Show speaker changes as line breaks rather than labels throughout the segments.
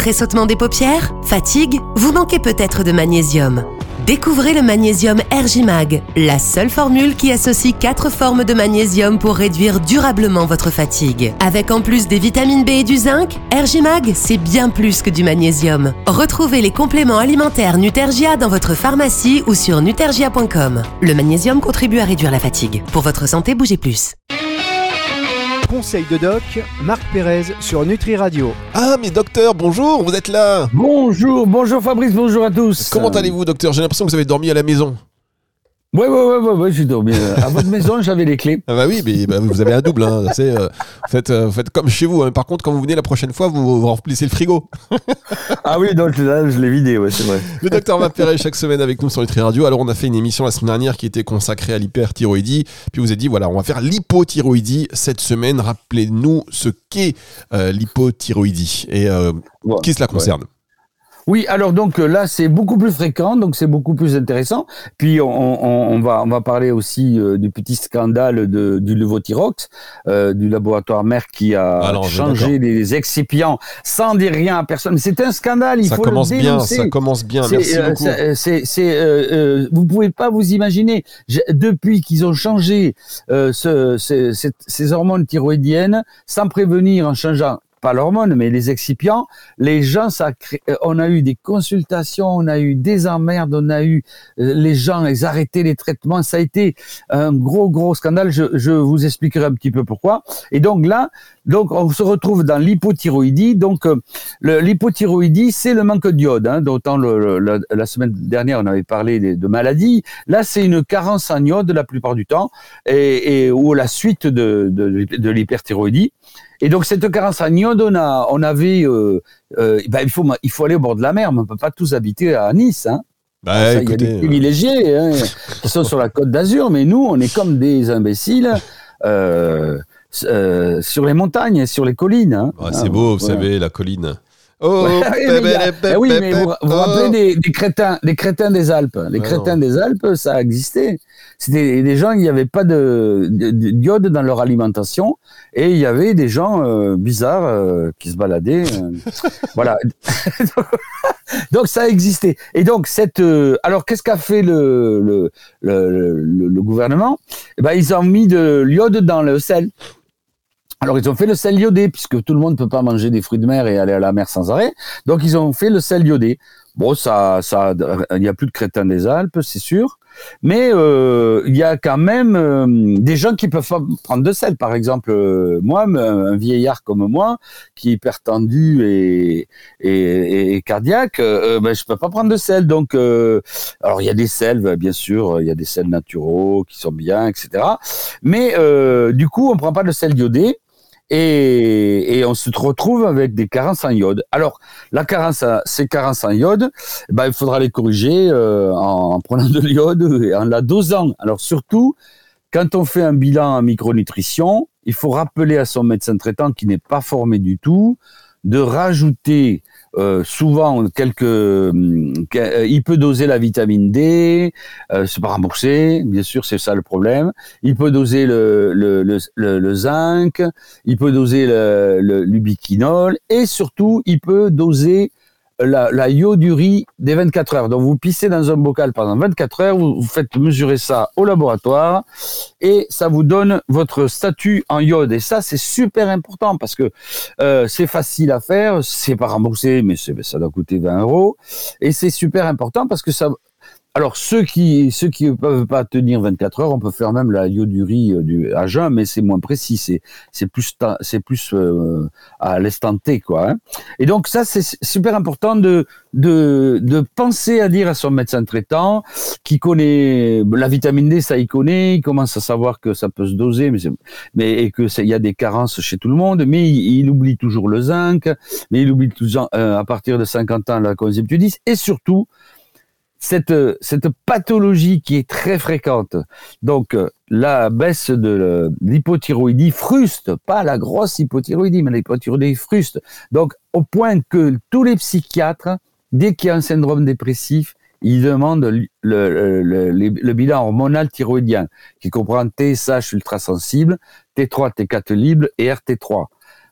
Pressautement des paupières Fatigue Vous manquez peut-être de magnésium. Découvrez le magnésium Ergimag, la seule formule qui associe quatre formes de magnésium pour réduire durablement votre fatigue. Avec en plus des vitamines B et du zinc, Ergimag, c'est bien plus que du magnésium. Retrouvez les compléments alimentaires Nutergia dans votre pharmacie ou sur nutergia.com. Le magnésium contribue à réduire la fatigue. Pour votre santé, bougez plus
conseil de doc, Marc Pérez sur Nutri Radio.
Ah, mais docteur, bonjour, vous êtes là
Bonjour, bonjour Fabrice, bonjour à tous.
Comment allez-vous, docteur? J'ai l'impression que vous avez dormi à la maison.
Ouais, ouais, ouais, ouais, ouais j'ai dormi. Euh, à votre maison, j'avais les clés.
Ah bah oui, mais bah, vous avez un double. Hein, euh, faites, euh, faites comme chez vous. Hein. Par contre, quand vous venez la prochaine fois, vous, remplissez le frigo.
ah oui, donc là, je l'ai vidé, ouais, c'est vrai.
Le docteur Mapéré, chaque semaine avec nous sur Nutri Radio. Alors, on a fait une émission la semaine dernière qui était consacrée à l'hyperthyroïdie. Puis vous avez dit, voilà, on va faire l'hypothyroïdie cette semaine. Rappelez-nous ce qu'est l'hypothyroïdie et qui cela concerne.
Oui, alors donc euh, là c'est beaucoup plus fréquent, donc c'est beaucoup plus intéressant. Puis on, va on va parler aussi euh, du petit scandale de, du Levothyrox, euh, du laboratoire Merck qui a changé les excipients sans dire rien à personne. C'est un scandale, il
ça
faut
commence
le
bien, ça commence bien. Merci beaucoup.
C'est vous pouvez pas vous imaginer depuis qu'ils ont changé ces hormones thyroïdiennes sans prévenir en changeant pas l'hormone, mais les excipients, les gens, ça euh, on a eu des consultations, on a eu des emmerdes, on a eu euh, les gens, ils arrêtaient les traitements, ça a été un gros gros scandale. Je, je vous expliquerai un petit peu pourquoi. Et donc là, donc on se retrouve dans l'hypothyroïdie. Donc euh, l'hypothyroïdie, c'est le manque d'iode. Hein, D'autant le, la semaine dernière, on avait parlé de, de maladies. Là, c'est une carence en iode la plupart du temps, et, et ou la suite de, de, de l'hyperthyroïdie. Et donc cette carence en iode, on, avait, euh, euh, ben, il faut il faut aller au bord de la mer, mais on peut pas tous habiter à Nice. Hein.
Bah,
il y a des privilégiés hein, qui sont sur la côte d'Azur, mais nous, on est comme des imbéciles. Euh, euh, sur les montagnes, sur les collines. Hein.
c'est beau, vous savez, la colline. Oh,
oui, mais vous vous rappelez des, des, crétins, des crétins des Alpes. Les crétins des Alpes, ça a existé. C'était des gens qui n'avaient pas de, d'iode dans leur alimentation et il y avait des gens euh, bizarres euh, qui se baladaient. Euh, voilà. donc ça a existé. Et donc cette, alors qu'est-ce qu'a fait le le, le, le, gouvernement? Eh ben, ils ont mis de l'iode dans le sel. Alors ils ont fait le sel iodé puisque tout le monde ne peut pas manger des fruits de mer et aller à la mer sans arrêt. Donc ils ont fait le sel iodé. Bon, ça, ça, il n'y a plus de crétins des Alpes, c'est sûr. Mais euh, il y a quand même euh, des gens qui peuvent prendre de sel. Par exemple, euh, moi, un vieillard comme moi, qui est hypertendu et, et, et cardiaque, ben, je peux pas prendre de sel. Donc, alors il y a des sels, bien sûr, il y a des sels naturaux qui sont bien, etc. Mais du coup, on prend pas de sel iodé et, on se retrouve avec des carences en iode. Alors, la carence, ces carences en iode, ben, il faudra les corriger euh, en, prenant de l'iode et en la dosant. Alors, surtout, quand on fait un bilan en micronutrition, il faut rappeler à son médecin traitant qui n'est pas formé du tout de rajouter euh, souvent quelques hum, euh, il peut doser la vitamine D euh, c'est pas remboursé bien sûr c'est ça le problème. Il peut doser le le, le, le, zinc il peut doser le, l'ubiquinol et surtout il peut doser la, la iodurie des 24 heures. Donc vous pissez dans un bocal pendant 24 heures, vous, faites mesurer ça au laboratoire et ça vous donne votre statut en iode. Et ça, c'est super important parce que euh, c'est facile à faire, c'est pas remboursé, mais ça doit coûter 20 euros. Et c'est super important parce que ça, alors ceux qui ceux qui peuvent pas tenir 24 heures, on peut faire même la iodurie euh, du à jeun, mais c'est moins précis, c'est plus c'est plus euh, à l'instant T quoi. Hein. Et donc ça c'est super important de de de penser à dire à son médecin traitant qui connaît la vitamine D, ça il connaît, il commence à savoir que ça peut se doser, mais mais et que il y a des carences chez tout le monde, mais il, oublie toujours le zinc, mais il oublie toujours euh, à partir de 50 ans la Q10 et surtout cette, cette pathologie qui est très fréquente, donc la baisse de l'hypothyroïdie fruste, pas la grosse hypothyroïdie, mais l'hypothyroïdie fruste. Donc, au point que tous les psychiatres, dès qu'il y a un syndrome dépressif, ils demandent le, le bilan hormonal thyroïdien, qui comprend TSH ultrasensible, T3, T4 libre et RT3.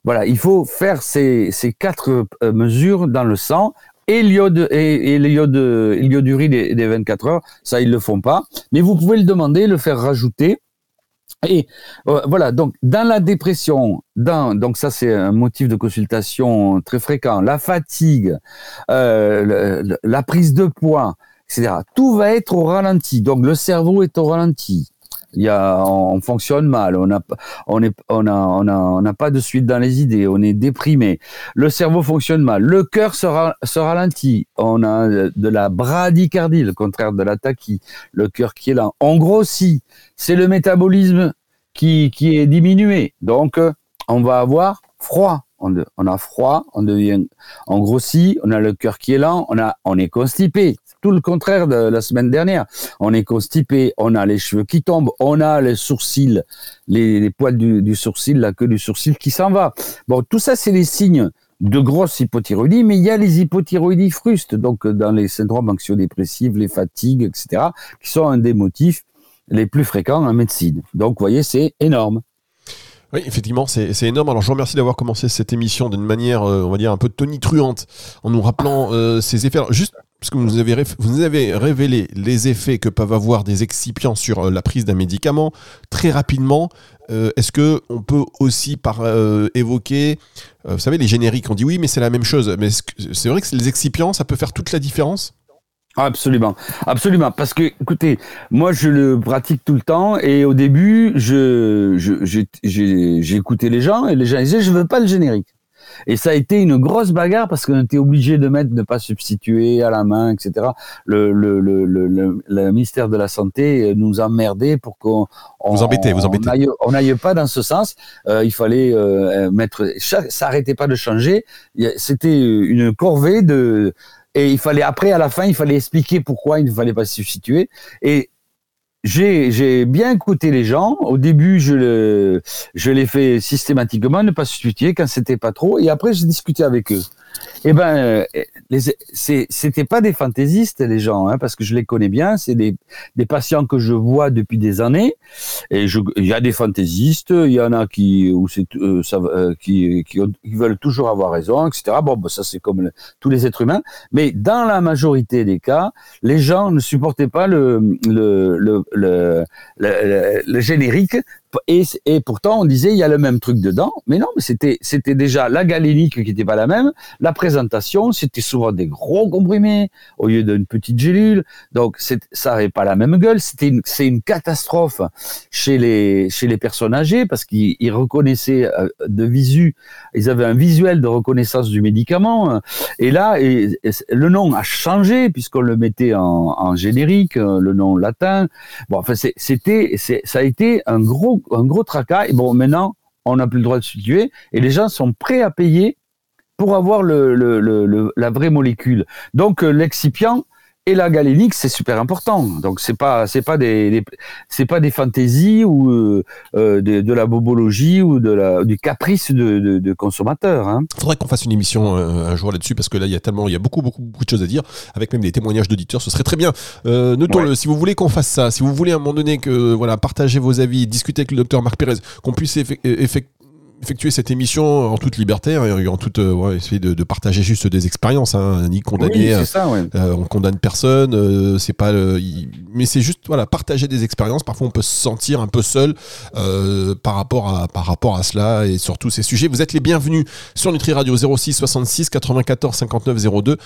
Voilà, il faut faire ces, ces quatre mesures dans le sang et l'iode et, et l'iode des, des 24 heures, ça ils le font pas, mais vous pouvez le demander, le faire rajouter. Et euh, voilà, donc dans la dépression, donc ça c'est un motif de consultation très fréquent, la fatigue, euh, la prise de poids, etc. Tout va être au ralenti. Donc le cerveau est au ralenti. Il y a, on fonctionne mal, on n'a on on a, on a, on pas de suite dans les idées, on est déprimé. Le cerveau fonctionne mal, le cœur se, se ralentit, on a de la bradycardie, le contraire de la tachy, le cœur qui est là. On grossit, c'est le métabolisme qui, qui est diminué. Donc, on va avoir froid. On, on a froid, on devient, on grossit, on a le cœur qui est lent, on a, on est constipé tout le contraire de la semaine dernière. On est constipé, on a les cheveux qui tombent, on a les sourcils, les, poils du, sourcil, la queue du sourcil qui s'en va. Bon, tout ça, c'est les signes de grosse hypothyroïdie, mais il y a les hypothyroïdies frustes, donc dans les syndromes anxio-dépressifs, les fatigues, etc., qui sont un des motifs les plus fréquents en médecine. Donc, vous voyez, c'est énorme.
Oui, effectivement, c'est énorme. Alors, je vous remercie d'avoir commencé cette émission d'une manière, euh, on va dire, un peu tonitruante, en nous rappelant euh, ces effets. juste parce que vous vous avez révélé les effets que peuvent avoir des excipients sur euh, la prise d'un médicament très rapidement. Est-ce que on peut aussi par, évoquer, vous savez, les génériques, on dit oui, mais c'est la même chose. Mais c'est vrai que les excipients, ça peut faire toute la différence?
Absolument, absolument. Parce que, écoutez, moi je le pratique tout le temps et au début, je, j'ai écouté les gens et les gens disaient je veux pas le générique. Et ça a été une grosse bagarre parce qu'on était obligé de mettre, ne pas substituer à la main, etc. Le, le, le, le, le ministère de la Santé nous emmerdait pour qu'on
vous embêtez, vous embêtez.
On n'aille pas dans ce sens. Euh, il fallait euh, mettre, ça arrêtait pas de changer. C'était une corvée de et il fallait, après, à la fin, il fallait expliquer pourquoi il ne fallait pas se substituer. Et j'ai bien écouté les gens. Au début, je, le, je l'ai fait systématiquement, ne pas se substituer quand c'était pas trop. Et après, j'ai discuté avec eux eh ben, euh, c'était pas des fantaisistes les gens, hein, parce que je les connais bien. C'est des, des, patients que je vois depuis des années. Et il y a des fantaisistes, il y en a qui, euh, ça, euh, qui, qui, veulent toujours avoir raison, etc. Bon, ben, ça c'est comme tous les êtres humains. Mais dans la majorité des cas, les gens ne supportaient pas le, le, le, le, le générique et, et, pourtant, on disait il y a le même truc dedans, mais non, c'était c'était déjà la galénique qui n'était pas la même. La présentation, c'était souvent des gros comprimés au lieu d'une petite gélule, donc ça n'avait pas la même gueule. C'était c'est une catastrophe chez les chez les personnes âgées parce qu'ils reconnaissaient euh, de visu, ils avaient un visuel de reconnaissance du médicament. Et là, le nom a changé puisqu'on le mettait en, en générique, euh, le nom latin. Bon, enfin c'était ça a été un gros un gros tracas. Et bon, maintenant, on n'a plus le droit de se tuer et les gens sont prêts à payer pour avoir le, la vraie molécule. Donc, euh, l'excipient, et la galénique, c'est super important. Donc c'est pas c'est pas des, c'est pas des fantaisies ou euh, euh, de, la bobologie ou de la du caprice de, de, de consommateurs. Hein.
Faudrait qu'on fasse une émission un jour là-dessus parce que là il y a tellement il y a beaucoup beaucoup beaucoup de choses à dire avec même des témoignages d'auditeurs. Ce serait très bien. Euh, notons-le. Si vous voulez qu'on fasse ça, si vous voulez à un moment donné que voilà partager vos avis, discuter avec le docteur Marc Pérez, qu'on puisse effectuer effectuer cette émission en toute liberté hein, en toute euh, essayer de, partager juste des expériences hein, ni condamner
oui, ça, ouais.
euh, on condamne personne euh, c'est pas mais c'est juste voilà partager des expériences. Parfois on peut se sentir un peu seul euh, par rapport à par rapport à cela et sur tous ces sujets. Vous êtes les bienvenus sur Nutri Radio 06 66 94 59 02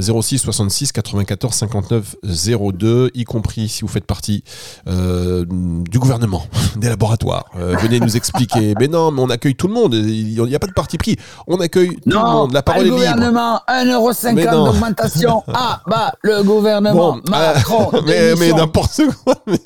06 66 94 59 02 y compris si vous faites partie du gouvernement des laboratoires. Venez nous expliquer. Mais non mais on accueille tout le monde. Il n'y a pas de parti pris. On accueille tout le monde. La parole est libre.
Le gouvernement, 1,50€ d'augmentation. ah, bah, le gouvernement, bon, Macron.
mais, mais n'importe quoi. Mais,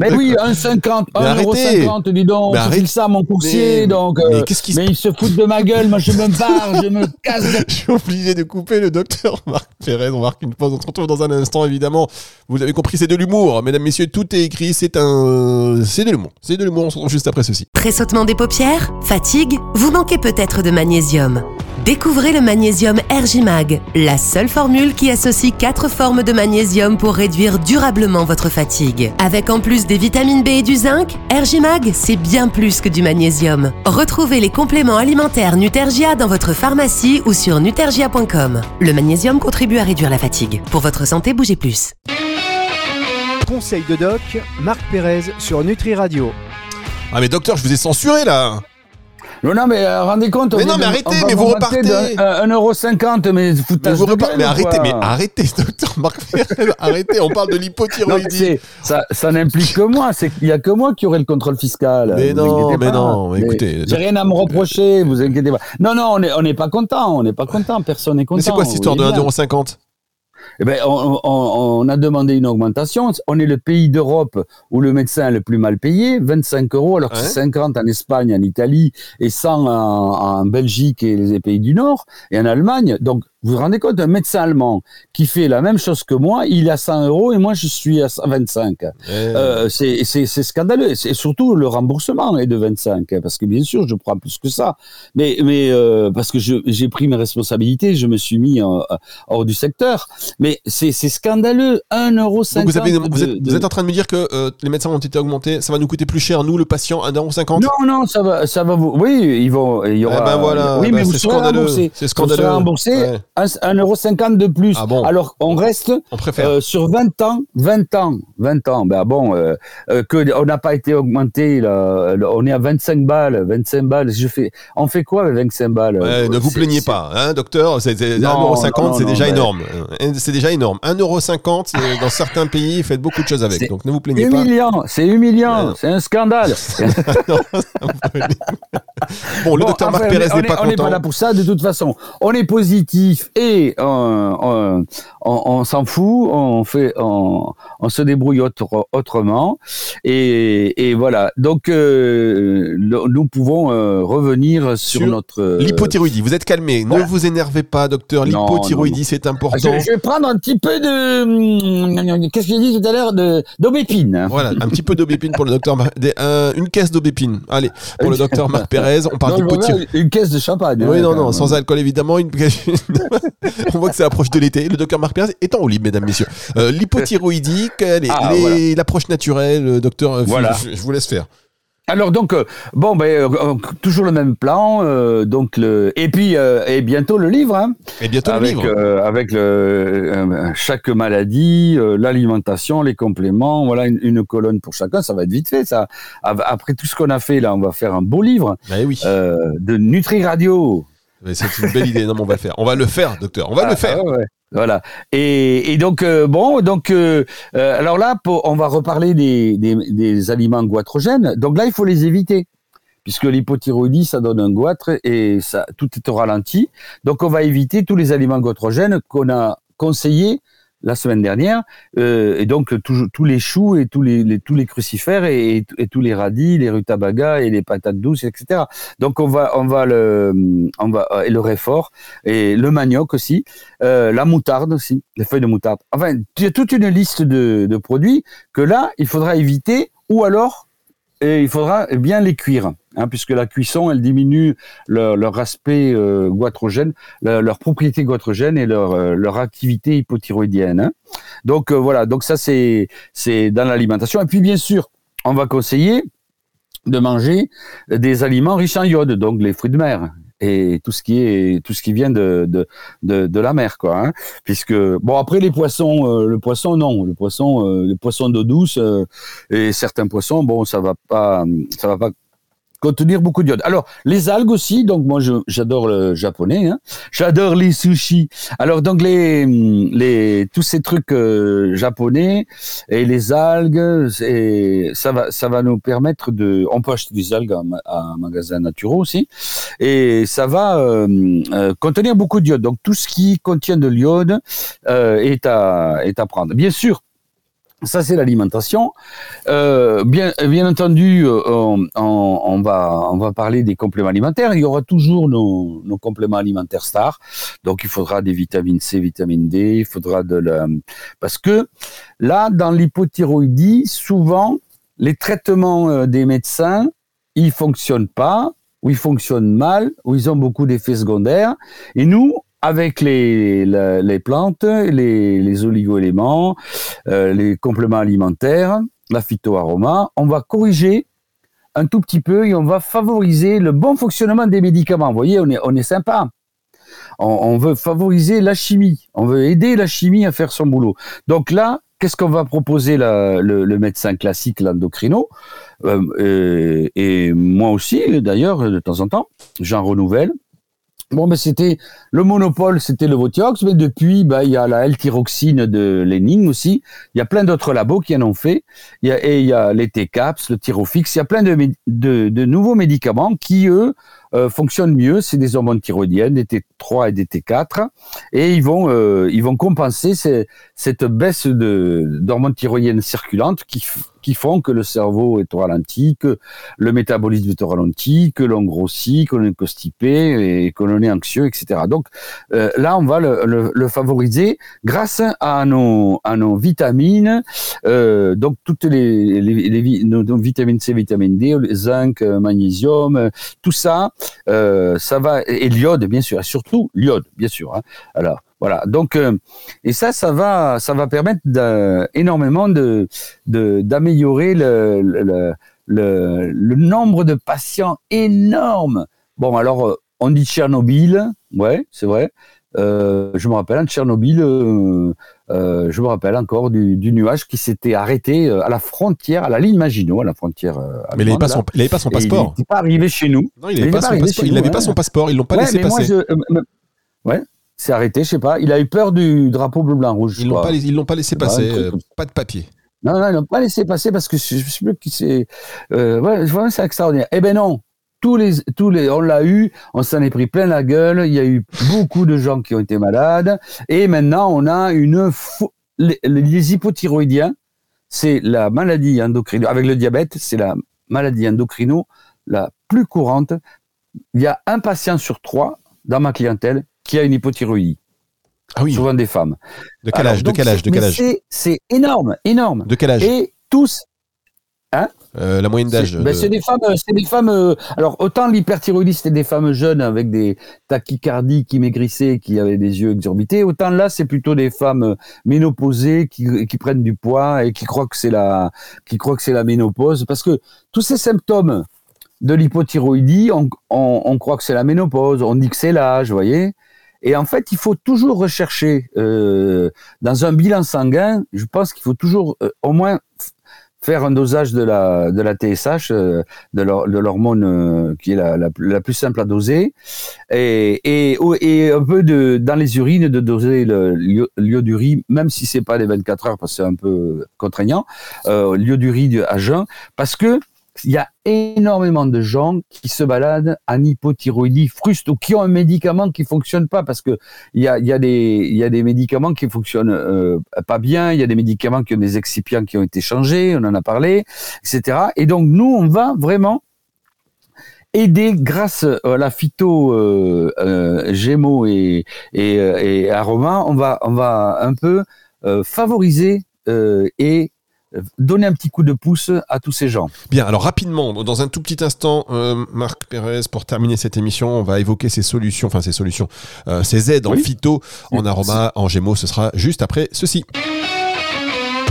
mais oui, 1,50€, 1,50€, dis donc. Mais arrête. ça, mon coursier. donc, mais euh, qu'est-ce qui Mais ils se foutent de ma gueule. Moi, je me barre, je me casse.
je suis obligé de couper le docteur Marc Pérez. On marque une pause. On se retrouve dans un instant, évidemment. Vous avez compris, c'est de l'humour. Mesdames, messieurs, tout est écrit. C'est un, c'est de l'humour. C'est de l'humour. On se retrouve juste après ceci.
Pressautement des paupières Fatigue Vous manquez peut-être de magnésium. Découvrez le magnésium Ergimag, la seule formule qui associe quatre formes de magnésium pour réduire durablement votre fatigue. Avec en plus des vitamines B et du zinc, Ergimag, c'est bien plus que du magnésium. Retrouvez les compléments alimentaires Nutergia dans votre pharmacie ou sur nutergia.com. Le magnésium contribue à réduire la fatigue. Pour votre santé, bougez plus.
Conseil de doc, Marc Pérez sur Nutri Radio.
Ah mais docteur, je vous ai censuré là
non, non, mais euh, rendez compte.
Mais non, mais arrêtez, mais vous repartez.
1,50€, mais
mais, vous mais arrêtez, mais arrêtez, docteur Marc arrêtez, on parle de l'hypothyroïdie.
Ça, ça n'implique que moi, c'est qu'il n'y a que moi qui aurai le contrôle fiscal.
Mais non, mais non, écoutez.
J'ai rien à me reprocher, vous inquiétez pas. Non, non, on n'est on est pas content, on n'est pas content, personne n'est content. Mais
c'est quoi cette histoire de 1,50€
eh ben, on, a demandé une augmentation. On est le pays d'Europe où le médecin est le plus mal payé, 25 euros, alors que c'est 50 en Espagne, en Italie, et 100 en, en, Belgique et les pays du Nord, et en Allemagne. Donc, vous vous rendez compte, un médecin allemand qui fait la même chose que moi, il a 100 euros et moi je suis à 125. Euh, c'est scandaleux. Et surtout, le remboursement est de 25. Parce que bien sûr, je prends plus que ça. Mais, mais euh, parce que j'ai pris mes responsabilités, je me suis mis hors du secteur. Mais c'est scandaleux. 1,50 euro.
vous, avez, vous, êtes, vous, êtes, en train de me dire que euh, les médecins ont été augmentés. Ça va nous coûter plus cher, nous, le patient, 1,50
Non, non, ça va, ça va vous. Oui, ils vont. Il y aura.
Eh ben voilà,
oui,
eh
mais ben
vous serez remboursé.
C'est scandaleux. Vous remboursé. 1,50€ de plus.
Ah bon
Alors on reste
on euh,
sur 20 ans, 20 ans, 20 ans. Ben bon, euh, euh, que on n'a pas été augmenté. Là, on est à 25 balles, 25 balles. Je fais, on fait quoi avec 25 balles?
Ne vous plaignez pas, hein, docteur. 1,50€, c'est déjà énorme. C'est déjà énorme. 1,50€ dans certains pays, faites beaucoup de choses avec. Donc ne vous plaignez
humiliant,
pas.
C'est humiliant, c'est un scandale.
bon, le docteur Marc Pérez n'est pas content.
On n'est pas là pour ça, de toute façon. On est positif et on, on, s'en fout, on fait, on, se débrouille autrement, et, voilà. Donc euh, nous pouvons euh, revenir sur, notre
euh, l'hypothyroïdie. Vous êtes calmé, ne vous énervez pas, docteur. L'hypothyroïdie, c'est important.
Je, vais prendre un petit peu de qu'est-ce que j'ai dit tout à l'heure de d'aubépine.
Voilà, un petit peu d'aubépine pour le docteur. une caisse d'aubépine. Allez, pour le docteur Marc Pérez, on parle d'hypothyroïdie.
Une caisse de champagne.
Oui, hein, non, non, sans alcool évidemment. Une... on voit que c'est l'approche de l'été. Le docteur Marc Pérez est en libre, mesdames, messieurs. Euh, l'hypothyroïdie, ah, l'approche naturelle, euh, docteur, euh, voilà. je, vous laisse faire.
Alors donc bon ben toujours le même plan donc le et puis et bientôt le livre hein,
et bientôt
avec,
le livre
avec le chaque maladie l'alimentation les compléments voilà une, colonne pour chacun ça va être vite fait ça. Après tout ce qu'on a fait là on va faire un beau livre
ben oui.
de Nutri Radio
c'est une belle idée. Non, mais on va le faire. On va le faire, docteur. On va le ah, faire.
Voilà. Et, donc euh, bon, donc euh, euh, alors là, on va reparler des, des, aliments goitrogènes. Donc là, il faut les éviter puisque l'hypothyroïdie, ça donne un goitre et ça tout est au ralenti. Donc on va éviter tous les aliments goitrogènes qu'on a conseillés la semaine dernière, euh, et donc tous les choux et tous les, tous les crucifères et, tous les radis, les rutabagas et les patates douces, etc. Donc on va on va le on va et le réfort et le manioc aussi, euh, la moutarde aussi, les feuilles de moutarde. Enfin, il y a toute une liste de, de produits que là il faudra éviter ou alors il faudra bien les cuire. Hein, puisque la cuisson, elle diminue leur, aspect euh, goitrogène, leur, propriété goitrogène et leur, euh, leur activité hypothyroïdienne. Hein. Donc euh, voilà, donc ça c'est c'est dans l'alimentation. Et puis bien sûr, on va conseiller de manger des aliments riches en iode, donc les fruits de mer et tout ce qui est tout ce qui vient de de, de, de la mer quoi hein. puisque bon après les poissons le poisson non le poisson les poissons d'eau douce et certains poissons bon ça va pas ça va pas contenir beaucoup d'iode. Alors, les algues aussi, donc moi j'adore le japonais, hein. j'adore les sushis. Alors donc les, les tous ces trucs euh, japonais et les algues, et ça va ça va nous permettre de, on peut acheter des algues à, un magasin naturel aussi, et ça va euh, euh, contenir beaucoup d'iode. Donc tout ce qui contient de l'iode est à est à prendre. Bien sûr, ça, c'est l'alimentation. Euh, bien, bien entendu, euh, on, va, on va parler des compléments alimentaires. Il y aura toujours nos, nos, compléments alimentaires stars. Donc, il faudra des vitamines C, vitamine D. Il faudra de la... Parce que là, dans l'hypothyroïdie, souvent, les traitements euh, des médecins, ils fonctionnent pas où ils fonctionnent mal, où ils ont beaucoup d'effets secondaires. Et nous, avec les, plantes, les, les oligo-éléments, euh, les compléments alimentaires, la phytoaroma, on va corriger un tout petit peu et on va favoriser le bon fonctionnement des médicaments. Vous voyez, on est, on est sympa. On, veut favoriser la chimie. On veut aider la chimie à faire son boulot. Donc là, qu'est-ce qu'on va proposer le, médecin classique, l'endocrino? Euh, et, moi aussi, d'ailleurs, de temps en temps, j'en renouvelle. Bon, ben c'était le monopole, c'était le Votiox, mais depuis, ben, il y a la L-tyroxine de Lénine aussi. Il y a plein d'autres labos qui en ont fait. Il y a, et il y a les T-Caps, le Tyrofix. Il y a plein de, de, de nouveaux médicaments qui, eux, euh, fonctionnent mieux. C'est des hormones thyroïdiennes, des T3 et des T4, et ils vont euh, ils vont compenser cette baisse d'hormones thyroïdiennes circulantes qui qui font que le cerveau est au ralenti, que le métabolisme est au ralenti, que l'on grossit, que l'on est constipé et que l'on est anxieux, etc. Donc euh, là, on va le, le, le, favoriser grâce à nos, à nos vitamines, euh, donc toutes les, les, les nos, vitamines C, vitamine D, zinc, magnésium, tout ça, euh, ça va et l'iode bien sûr, et surtout l'iode bien sûr. Hein. Alors voilà. Donc euh, et ça, ça va, ça va permettre énormément de d'améliorer le, le, le, nombre de patients énorme. Bon alors euh, on dit Tchernobyl, ouais, c'est vrai. Euh, je me rappelle, de Tchernobyl, euh, euh, je me rappelle encore du, du nuage qui s'était arrêté à la frontière, à la ligne Maginot, à la frontière.
mais il n'avait pas, son, il avait pas son passeport.
Il n'était pas arrivé chez nous.
Non, il n'avait pas, son passeport. Il n'avait pas son passeport. Ils l'ont pas
ouais,
laissé
mais
passer.
Moi, je, ouais, c'est arrêté, je sais pas. Il a eu peur du drapeau bleu blanc rouge.
Ils l'ont pas, ils l'ont pas laissé passer. Pas de papier.
Non, non, ils l'ont pas laissé passer parce que je, je sais plus qui c'est. Ouais, c'est extraordinaire. Eh ben non, tous les, tous les, on l'a eu, on s'en est pris plein la gueule. Il y a eu beaucoup de gens qui ont été malades, et maintenant on a une les, les hypothyroïdiens, c'est la maladie endocrino avec le diabète, c'est la maladie endocrino la plus courante. Il y a un patient sur trois dans ma clientèle qui a une hypothyroïdie.
Ah oui.
Souvent des femmes.
De quel âge De quel âge De quel âge?
C'est énorme, énorme.
De quel âge?
Et tous, Hein
euh, la moyenne d'âge
ben, C'est des femmes, c'est des femmes. Euh, alors autant l'hyperthyroïdie c'était des femmes jeunes avec des tachycardies qui maigrissaient, qui avaient des yeux exorbités. Autant là c'est plutôt des femmes euh, ménopausées qui, qui prennent du poids et qui croient que c'est la, qui croient que c'est la ménopause, parce que tous ces symptômes de l'hypothyroïdie, on, on, on croit que c'est la ménopause, on dit que c'est l'âge, vous voyez. Et en fait, il faut toujours rechercher euh, dans un bilan sanguin. Je pense qu'il faut toujours au moins faire un dosage de la, de la TSH, euh, de l'hormone euh, qui est la, la, plus simple à doser, et, et, et, un peu de, dans les urines de doser l'ioduri, même si c'est pas les 24 heures parce que c'est un peu contraignant, euh, l'ioduri à jeun, parce que il y a énormément de gens qui se baladent en hypothyroïdie fruste ou qui ont un médicament qui fonctionne pas parce que il y a, des, médicaments qui fonctionnent euh, pas bien, il y a des médicaments qui ont des excipients qui ont été changés, on en a parlé, etc. Et donc nous, on va vraiment aider grâce à la phyto euh, euh, Gémeaux et, et, et on va un peu favoriser et donner un petit coup de pouce à tous ces gens.
Bien, alors rapidement, dans un tout petit instant, euh, Marc Pérez, pour terminer cette émission, on va évoquer ces solutions, enfin ces solutions, euh, ces aides en phyto, en aroma, en gémeaux, ce sera juste après ceci.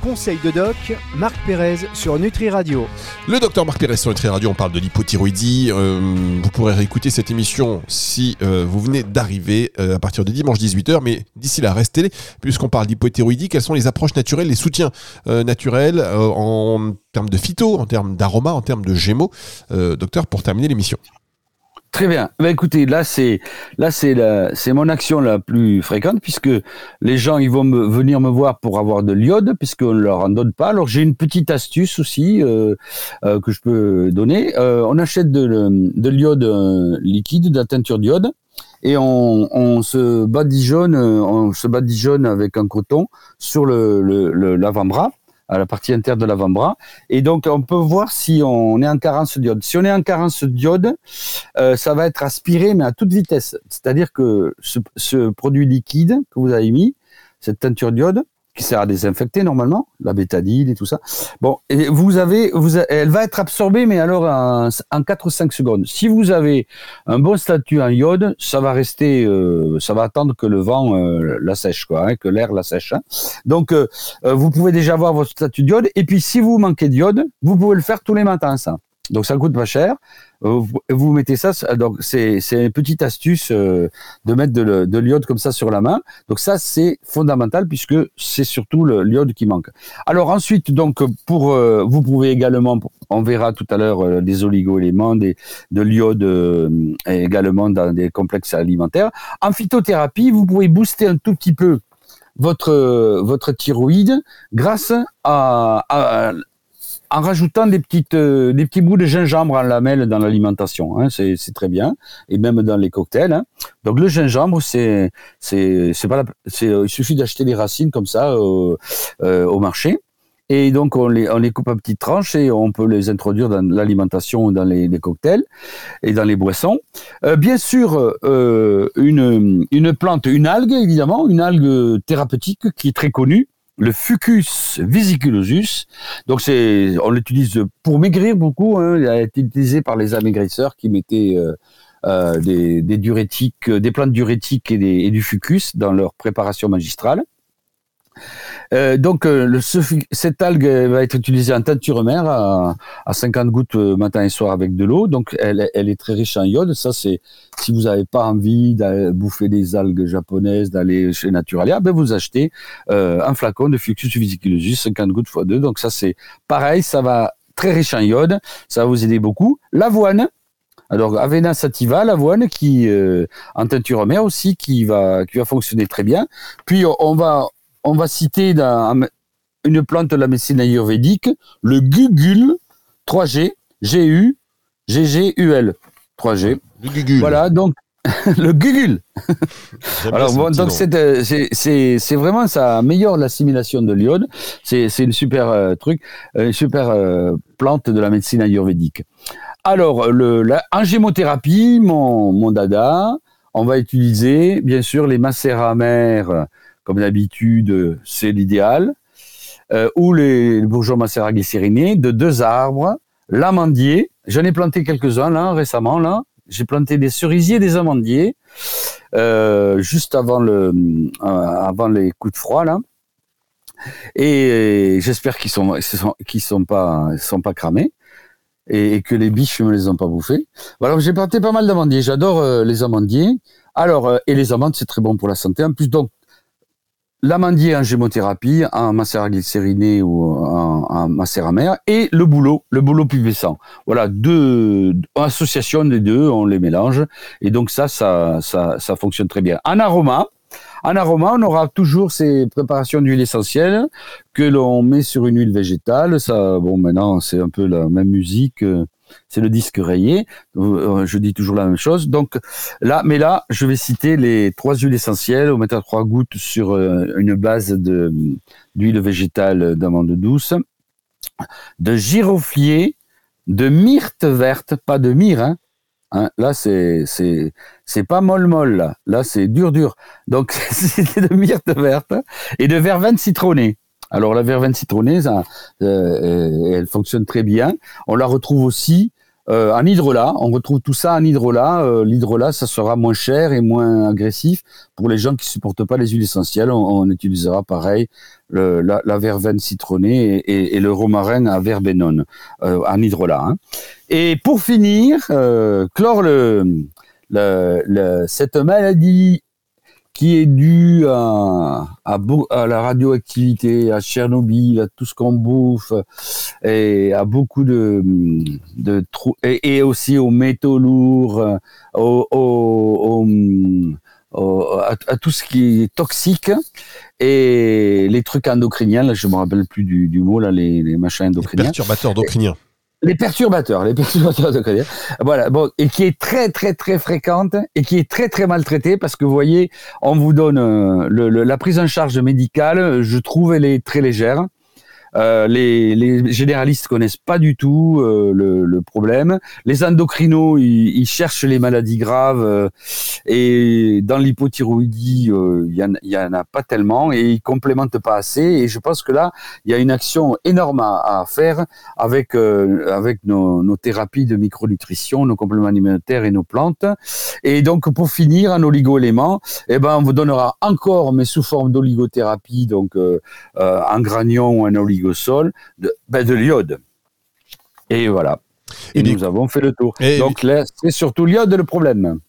Conseil de doc, Marc Pérez sur Nutri Radio.
Le docteur Marc Pérez sur Nutri Radio, on parle de l'hypothyroïdie. Euh, vous pourrez réécouter cette émission si euh, vous venez d'arriver euh, à partir de dimanche 18h. Mais d'ici là, restez puisqu'on parle d'hypothyroïdie. Quelles sont les approches naturelles, les soutiens naturels en termes de phyto, en termes d'aroma, en termes de gémeaux Docteur, pour terminer l'émission.
Très bien. Ben écoutez, là c'est là c'est c'est mon action la plus fréquente puisque les gens ils vont venir me voir pour avoir de l'iode puisqu'on leur en donne pas. Alors j'ai une petite astuce aussi euh, euh, que je peux donner. Euh, on achète de, de l'iode liquide, de la teinture d'iode et on, on se badigeonne on se badigeonne avec un coton sur le, le l'avant-bras à la partie interne de l'avant-bras. Et donc, on peut voir si on est en carence d'iode. Si on est en carence d'iode, euh, ça va être aspiré, mais à toute vitesse. C'est-à-dire que ce, ce, produit liquide que vous avez mis, cette teinture d'iode, qui sert à désinfecter normalement, la bétadine et tout ça. Bon, et vous avez, vous, elle va être absorbée, mais alors en, en 4 ou 5 secondes. Si vous avez un bon statut en iode, ça va rester, euh, ça va attendre que le vent euh, la sèche, quoi, hein, que l'air la sèche. Hein. Donc, euh, vous pouvez déjà avoir votre statut d'iode. Et puis, si vous manquez d'iode, vous pouvez le faire tous les matins, ça. Donc ça coûte pas cher. Euh, vous, mettez ça, donc c'est une petite astuce euh, de mettre de, l'iode comme ça sur la main. Donc ça c'est fondamental puisque c'est surtout l'iode qui manque. Alors ensuite donc pour euh, vous pouvez également, on verra tout à l'heure des oligo-éléments, des, de l'iode également dans des complexes alimentaires. En phytothérapie, vous pouvez booster un tout petit peu votre votre thyroïde grâce à, à, en rajoutant des petites euh, des petits bouts de gingembre en lamelles dans l'alimentation, hein, c'est très bien, et même dans les cocktails. Hein. Donc le gingembre, c'est c'est c'est pas c'est il suffit d'acheter des racines comme ça euh, euh, au marché. Et donc on les, on les coupe en petites tranches et on peut les introduire dans l'alimentation, dans les, les, cocktails et dans les boissons. Euh, bien sûr, euh, une, une plante, une algue évidemment, une algue thérapeutique qui est très connue, le Fucus vesiculosus. Donc c'est, on l'utilise pour maigrir beaucoup. Hein. Il a été utilisé par les amaigrisseurs qui mettaient euh, euh, des, diurétiques, des plantes diurétiques et, et du fucus dans leur préparation magistrale. Euh, donc, euh, le, cette algue va être utilisée en teinture mère à, à 50 gouttes euh, matin et soir avec de l'eau. Donc, elle, elle, est très riche en iode. Ça, c'est si vous n'avez pas envie de bouffer des algues japonaises, d'aller chez Naturalia, ben vous achetez euh, un flacon de Fucus vesiculosus, 50 gouttes x 2. Donc, ça, c'est pareil. Ça va très riche en iode. Ça va vous aider beaucoup. L'avoine. Alors Avena sativa, l'avoine qui euh, en teinture mère aussi qui va qui va fonctionner très bien. Puis on va on va citer une plante de la médecine ayurvédique, le gugul 3G, GU, GGUL 3G.
Le gugul.
Voilà, donc le gugul. Alors donc euh, c'est vraiment ça améliore l'assimilation de l'iode. C'est une super euh, truc, euh, une super plante de la médecine ayurvédique. Alors le la, en gémothérapie, mon mon dada, on va utiliser bien sûr les macérats amers comme d'habitude, c'est l'idéal, euh, ou les, bourgeois macérat glycériné de deux arbres, l'amandier, j'en ai planté quelques-uns là récemment j'ai planté des cerisiers, des amandiers, euh, juste avant le, euh, les coups de froid là, et j'espère qu'ils sont, sont pas, sont pas cramés et, que les biches me les ont pas bouffés. Voilà, j'ai planté pas mal d'amandiers. J'adore les amandiers. Alors, et les amandes, c'est très bon pour la santé. En plus, donc, l'amandier en gémothérapie, en macéraglycériné ou en, en et le boulot, le boulot pubescent. Voilà, deux, associations des deux, on les mélange, et donc ça, ça, ça, ça fonctionne très bien. En aroma, en aroma, on aura toujours ces préparations d'huile essentielle que l'on met sur une huile végétale. Ça, bon, maintenant, c'est un peu la même musique c'est le disque rayé. Euh, je dis toujours la même chose. Donc là, mais là, je vais citer les trois huiles essentielles. On mettra trois gouttes sur euh, une base de d'huile végétale d'amande douce, de giroflier, de myrte verte, pas de myrrhe. Hein. hein là, c'est c'est c'est pas molle molle là. Là, c'est dur dur. Donc c'est de myrte verte et de verveine citronnée. Alors la verveine citronnée, ça, euh, elle fonctionne très bien. On la retrouve aussi euh, en hydrolat. On retrouve tout ça en hydrolat. Euh, L'hydrolat, ça sera moins cher et moins agressif pour les gens qui supportent pas les huiles essentielles. On, utilisera pareil le, la, la, verveine citronnée et, et, le romarin à verbenone euh, en hydrolat. Hein. Et pour finir, euh, clore le, le, le, cette maladie qui est dû à, à, la radioactivité, à Tchernobyl, à tout ce qu'on bouffe, et à beaucoup de, de et, et, aussi aux métaux lourds, au, à, tout ce qui est toxique et les trucs endocriniens. Là, je me rappelle plus du, du mot là, les, les machins endocriniens. Les
perturbateurs endocriniens.
Les perturbateurs, les perturbateurs de cardiaque. Voilà, bon, et qui est très très très fréquente et qui est très très maltraitée parce que vous voyez, on vous donne euh, le, la prise en charge médicale, je trouve elle est très légère. Euh, les, les, généralistes connaissent pas du tout euh, le, problème. Les endocrinos, ils, cherchent les maladies graves euh, et dans l'hypothyroïdie, il y, en, a pas tellement et ils complémentent pas assez. Et je pense que là, il y a une action énorme à, faire avec avec nos, thérapies de micronutrition, nos compléments alimentaires et nos plantes. Et donc pour finir, un oligo-élément, eh ben on vous donnera encore, mais sous forme d'oligothérapie, donc un granion ou un oligo sol de, ben de l'iode. Et voilà. Et, nous avons fait le tour. Donc là, c'est surtout l'iode le problème.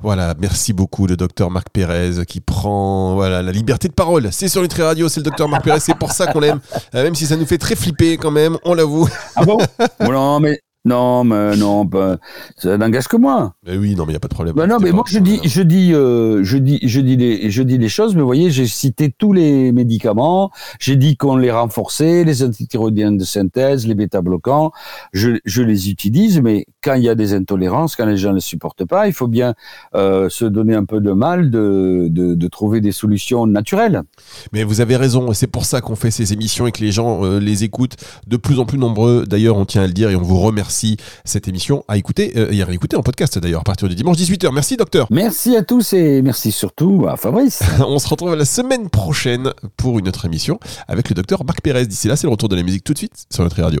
Voilà, merci beaucoup le docteur Marc Pérez qui prend voilà la liberté de parole. C'est sur Nutri Radio, c'est le docteur Marc Pérez, c'est pour ça qu'on l'aime, euh, même si ça nous fait très flipper quand même, on l'avoue.
Ah bon Non, mais non, mais non, ben, ça n'engage que moi.
Mais oui, non, mais il n'y a pas de problème.
Ben non, mais moi je dis, je dis, euh, je dis, je dis les, je dis les choses. Mais vous voyez, j'ai cité tous les médicaments. J'ai dit qu'on les renforçait, les antithyroïdiens de synthèse, les bêta-bloquants. Je, je les utilise, mais quand il y a des intolérances, quand les gens ne les supportent pas, il faut bien euh, se donner un peu de mal de, de, de, trouver des solutions naturelles.
Mais vous avez raison. C'est pour ça qu'on fait ces émissions et que les gens euh, les écoutent de plus en plus nombreux. D'ailleurs, on tient à le dire et on vous remercie cette émission à écouter euh, et à réécouter en podcast d'ailleurs à partir du dimanche 18h. Merci docteur.
Merci à tous et merci surtout à Fabrice.
On se retrouve la semaine prochaine pour une autre émission avec le docteur Marc Pérez. D'ici là, c'est le retour de la musique tout de suite sur Nutri Radio.